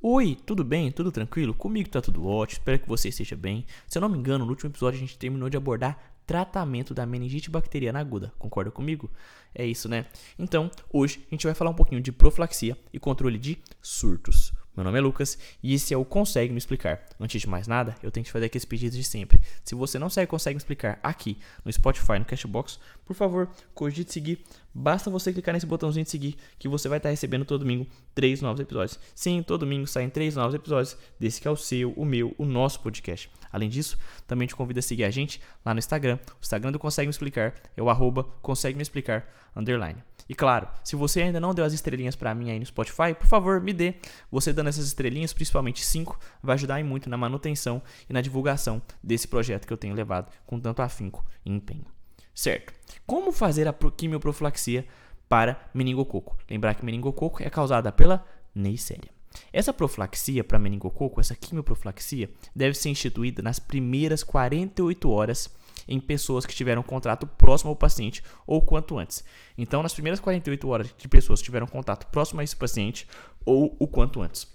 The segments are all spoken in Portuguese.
Oi, tudo bem? Tudo tranquilo? Comigo tá tudo ótimo, espero que você esteja bem. Se eu não me engano, no último episódio a gente terminou de abordar tratamento da meningite bacteriana aguda. Concorda comigo? É isso, né? Então, hoje a gente vai falar um pouquinho de profilaxia e controle de surtos. Meu nome é Lucas e esse é o Consegue Me Explicar. Antes de mais nada, eu tenho que fazer aqueles pedidos de sempre. Se você não segue Consegue Me Explicar aqui no Spotify, no Cashbox, por favor, cogite seguir. Basta você clicar nesse botãozinho de seguir que você vai estar recebendo todo domingo três novos episódios. Sim, todo domingo saem três novos episódios desse que é o seu, o meu, o nosso podcast. Além disso, também te convido a seguir a gente lá no Instagram. O Instagram do Consegue Me Explicar é o arroba Consegue Me Explicar underline. E claro, se você ainda não deu as estrelinhas para mim aí no Spotify, por favor, me dê. Você dando essas estrelinhas, principalmente 5, vai ajudar muito na manutenção e na divulgação desse projeto que eu tenho levado com tanto afinco e empenho. Certo. Como fazer a quimioprofilaxia para meningococo? Lembrar que meningococo é causada pela Neisseria. Essa profilaxia para meningococo, essa quimioprofilaxia, deve ser instituída nas primeiras 48 horas em pessoas que tiveram contato próximo ao paciente ou quanto antes. Então, nas primeiras 48 horas de pessoas que tiveram contato próximo a esse paciente ou o quanto antes.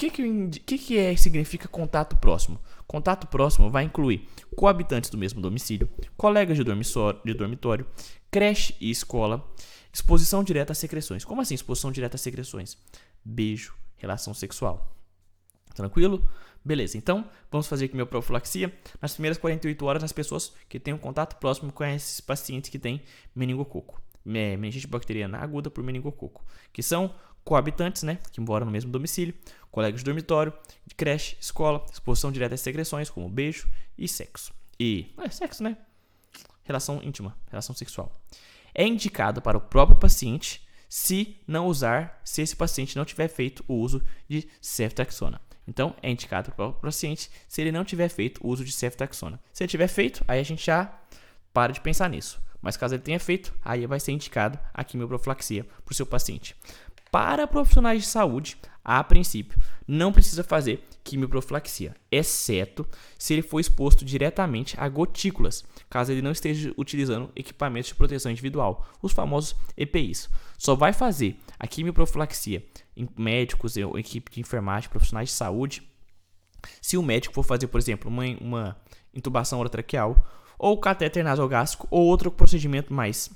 Que, que, que, que é, significa contato próximo? Contato próximo vai incluir coabitantes do mesmo domicílio, colegas de dormitório, de dormitório creche e escola, exposição direta a secreções. Como assim exposição direta a secreções? Beijo, relação sexual. Tranquilo? Beleza, então vamos fazer aqui minha profilaxia nas primeiras 48 horas nas pessoas que têm um contato próximo com esses pacientes que têm meningococo, é, meningite bacteriana aguda por meningococo, que são coabitantes, né, que moram no mesmo domicílio, colegas de dormitório, de creche, escola, exposição direta às secreções como beijo e sexo. E, é sexo, né? Relação íntima, relação sexual. É indicado para o próprio paciente se não usar, se esse paciente não tiver feito o uso de ceftriaxona. Então, é indicado para o paciente se ele não tiver feito o uso de ceftaxona. Se ele tiver feito, aí a gente já para de pensar nisso. Mas caso ele tenha feito, aí vai ser indicado a quimioprofilaxia para o seu paciente. Para profissionais de saúde, a princípio, não precisa fazer quimioprofilaxia, exceto se ele for exposto diretamente a gotículas, caso ele não esteja utilizando equipamentos de proteção individual, os famosos EPIs. Só vai fazer a quimioprofilaxia em médicos ou equipe de enfermagem, profissionais de saúde, se o médico for fazer, por exemplo, uma, uma intubação orotraqueal, ou catéter nasogástrico, ou outro procedimento mais,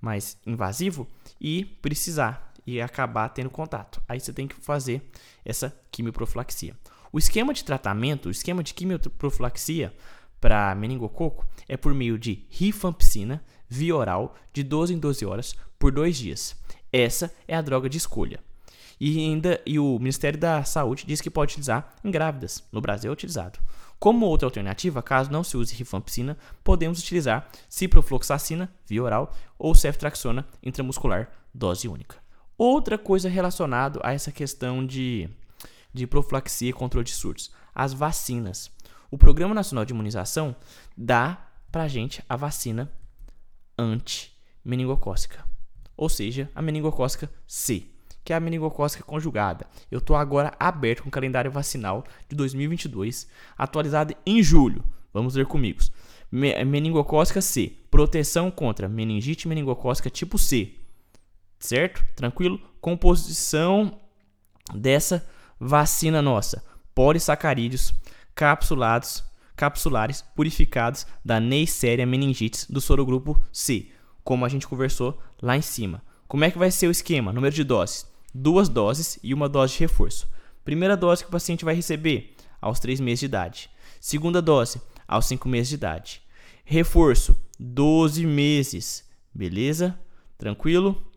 mais invasivo, e precisar e acabar tendo contato. Aí você tem que fazer essa quimioprofilaxia. O esquema de tratamento, o esquema de quimioprofilaxia para meningococo é por meio de rifampicina via oral de 12 em 12 horas por dois dias. Essa é a droga de escolha. E ainda e o Ministério da Saúde diz que pode utilizar em grávidas. No Brasil é utilizado. Como outra alternativa, caso não se use rifampicina, podemos utilizar ciprofloxacina via oral ou ceftriaxona intramuscular dose única. Outra coisa relacionada a essa questão de, de profilaxia e controle de surtos, as vacinas. O Programa Nacional de Imunização dá pra gente a vacina anti-meningocócica, ou seja, a meningocócica C, que é a meningocócica conjugada. Eu estou agora aberto com o calendário vacinal de 2022, atualizado em julho. Vamos ver comigo. Meningocócica C, proteção contra meningite meningocócica tipo C, certo? Tranquilo? Composição dessa vacina nossa: polissacarídeos capsulados, capsulares purificados da Neisseria meningitis do sorogrupo C, como a gente conversou lá em cima. Como é que vai ser o esquema? Número de doses: duas doses e uma dose de reforço. Primeira dose que o paciente vai receber aos 3 meses de idade. Segunda dose aos 5 meses de idade. Reforço 12 meses. Beleza? Tranquilo?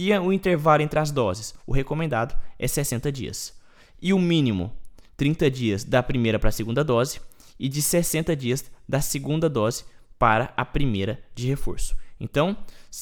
E o intervalo entre as doses? O recomendado é 60 dias. E o mínimo, 30 dias da primeira para a segunda dose e de 60 dias da segunda dose para a primeira de reforço. Então,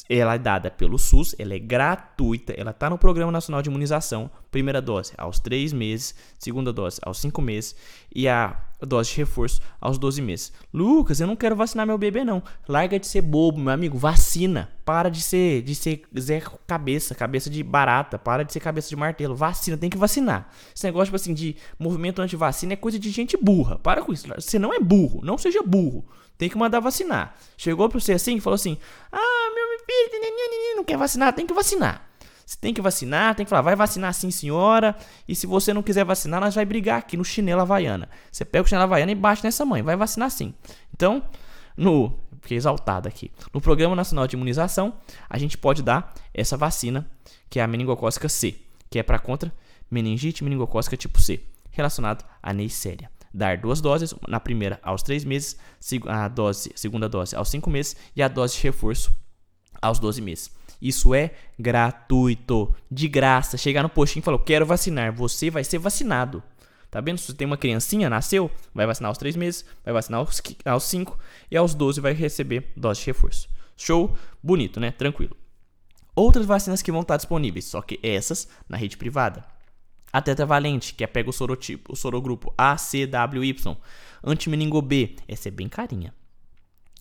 ela é dada pelo SUS, ela é gratuita, ela está no Programa Nacional de Imunização. Primeira dose aos 3 meses, segunda dose aos 5 meses e a dose de reforço aos 12 meses. Lucas, eu não quero vacinar meu bebê não. Larga de ser bobo, meu amigo, vacina. Para de ser de ser Zé cabeça, cabeça de barata, para de ser cabeça de martelo. Vacina, tem que vacinar. Esse negócio tipo assim de movimento anti-vacina é coisa de gente burra. Para com isso. Você não é burro, não seja burro. Tem que mandar vacinar. Chegou para você assim e falou assim: "Ah, meu filho, não quer vacinar, tem que vacinar". Se tem que vacinar, tem que falar, vai vacinar sim, senhora. E se você não quiser vacinar, nós vai brigar aqui no chinelo havaiana. Você pega o chinelo havaiana e bate nessa mãe, vai vacinar sim. Então, no. Fiquei exaltado aqui. No Programa Nacional de Imunização, a gente pode dar essa vacina, que é a meningocócica C, que é para contra meningite meningocócica tipo C, relacionado à Neisseria. Dar duas doses, na primeira aos 3 meses, a dose, segunda dose aos 5 meses e a dose de reforço aos 12 meses. Isso é gratuito, de graça. Chegar no postinho e falar, quero vacinar, você vai ser vacinado. Tá vendo? Se você tem uma criancinha, nasceu, vai vacinar aos 3 meses, vai vacinar aos, aos 5 e aos 12 vai receber dose de reforço. Show? Bonito, né? Tranquilo. Outras vacinas que vão estar disponíveis, só que essas na rede privada. A tetravalente, que é pega o sorotipo, o sorogrupo ACWY. Antimeningo B, essa é bem carinha.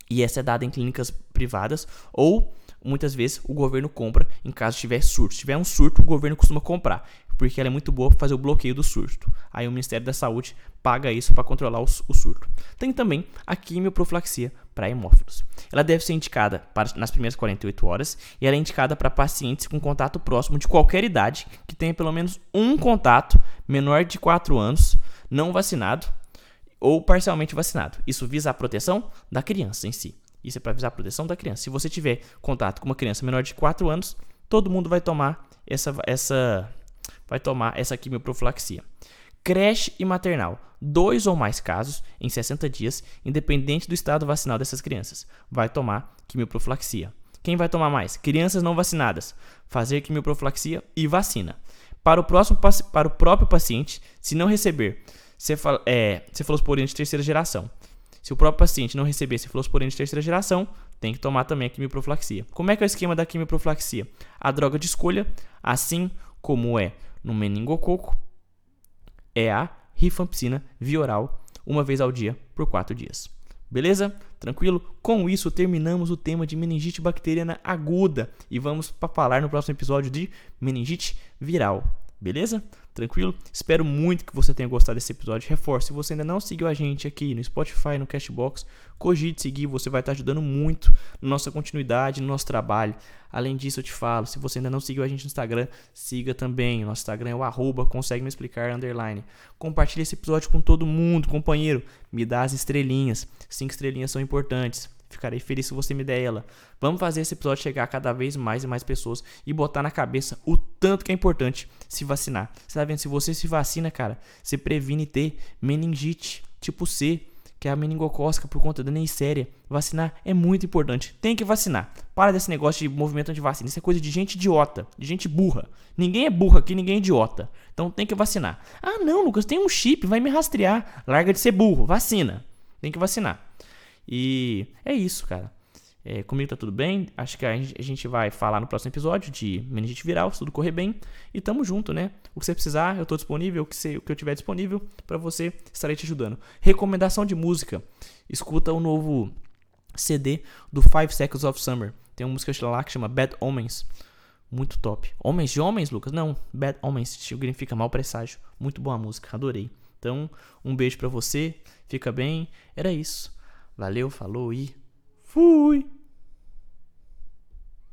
E essa é dada em clínicas privadas ou muitas vezes o governo compra em caso tiver surto. Se tiver um surto, o governo costuma comprar, porque ela é muito boa para fazer o bloqueio do surto. Aí o Ministério da Saúde paga isso para controlar o, o, surto. Tem também a quimioprofilaxia para hemófilos. Ela deve ser indicada para, nas primeiras 48 horas e ela é indicada para pacientes com contato próximo de qualquer idade que tenha pelo menos um contato menor de 4 anos não vacinado ou parcialmente vacinado. Isso visa a proteção da criança em si. Isso é para visar a proteção da criança. Se você tiver contato com uma criança menor de 4 anos, todo mundo vai tomar essa, essa, vai tomar essa quimioprofilaxia. Creche e maternal. Dois ou mais casos em 60 dias, independente do estado vacinal dessas crianças, vai tomar quimioprofilaxia. Quem vai tomar mais? Crianças não vacinadas. Fazer quimioprofilaxia e vacina. Para o, próximo, para o próprio paciente, se não receber é, cefalosporina de terceira geração, se o próprio paciente não receber cefalosporina de terceira geração, tem que tomar também a quimioprofilaxia. Como é que é o esquema da quimioprofilaxia? A droga de escolha, assim como é no meningococo, é a rifampicina via oral, uma vez ao dia por quatro dias. Beleza? Tranquilo? Com isso, terminamos o tema de meningite bacteriana aguda e vamos para falar no próximo episódio de meningite viral. Beleza? Tranquilo? Espero muito que você tenha gostado desse episódio. Reforço, se você ainda não seguiu a gente aqui no Spotify, no Cashbox, cogite seguir, você vai estar ajudando muito na nossa continuidade, no nosso trabalho. Além disso, eu te falo, se você ainda não seguiu a gente no Instagram, siga também. Nosso Instagram é o arroba, consegue me explicar, underline. Compartilhe esse episódio com todo mundo, companheiro. Me dá as estrelinhas. Cinco estrelinhas são importantes. Ficarei feliz se você me der ela. Vamos fazer esse episódio chegar a cada vez mais e mais pessoas e botar na cabeça o tanto que é importante se vacinar. Você tá vendo? Se você se vacina, cara, você previne ter meningite tipo C, que é a meningocócica por conta da neisseria. Vacinar é muito importante. Tem que vacinar. Para desse negócio de movimento anti-vacina. Isso é coisa de gente idiota, de gente burra. Ninguém é burro aqui, ninguém é idiota. Então tem que vacinar. Ah, não, Lucas, tem um chip, vai me rastrear. Larga de ser burro, vacina. Tem que vacinar. E é isso, cara. É, comigo tá tudo bem. Acho que a gente vai falar no próximo episódio de meningite viral, se tudo correr bem. E tamo junto, né? O que você precisar, eu tô disponível. O que, você, o que eu tiver disponível para você, estarei te ajudando. Recomendação de música: escuta o novo CD do Five Seconds of Summer. Tem uma música lá que chama Bad Omens. Muito top. Homens de homens, Lucas? Não, Bad Omens significa mal presságio. Muito boa música, adorei. Então, um beijo para você. Fica bem. Era isso. Valeu, falou e fui!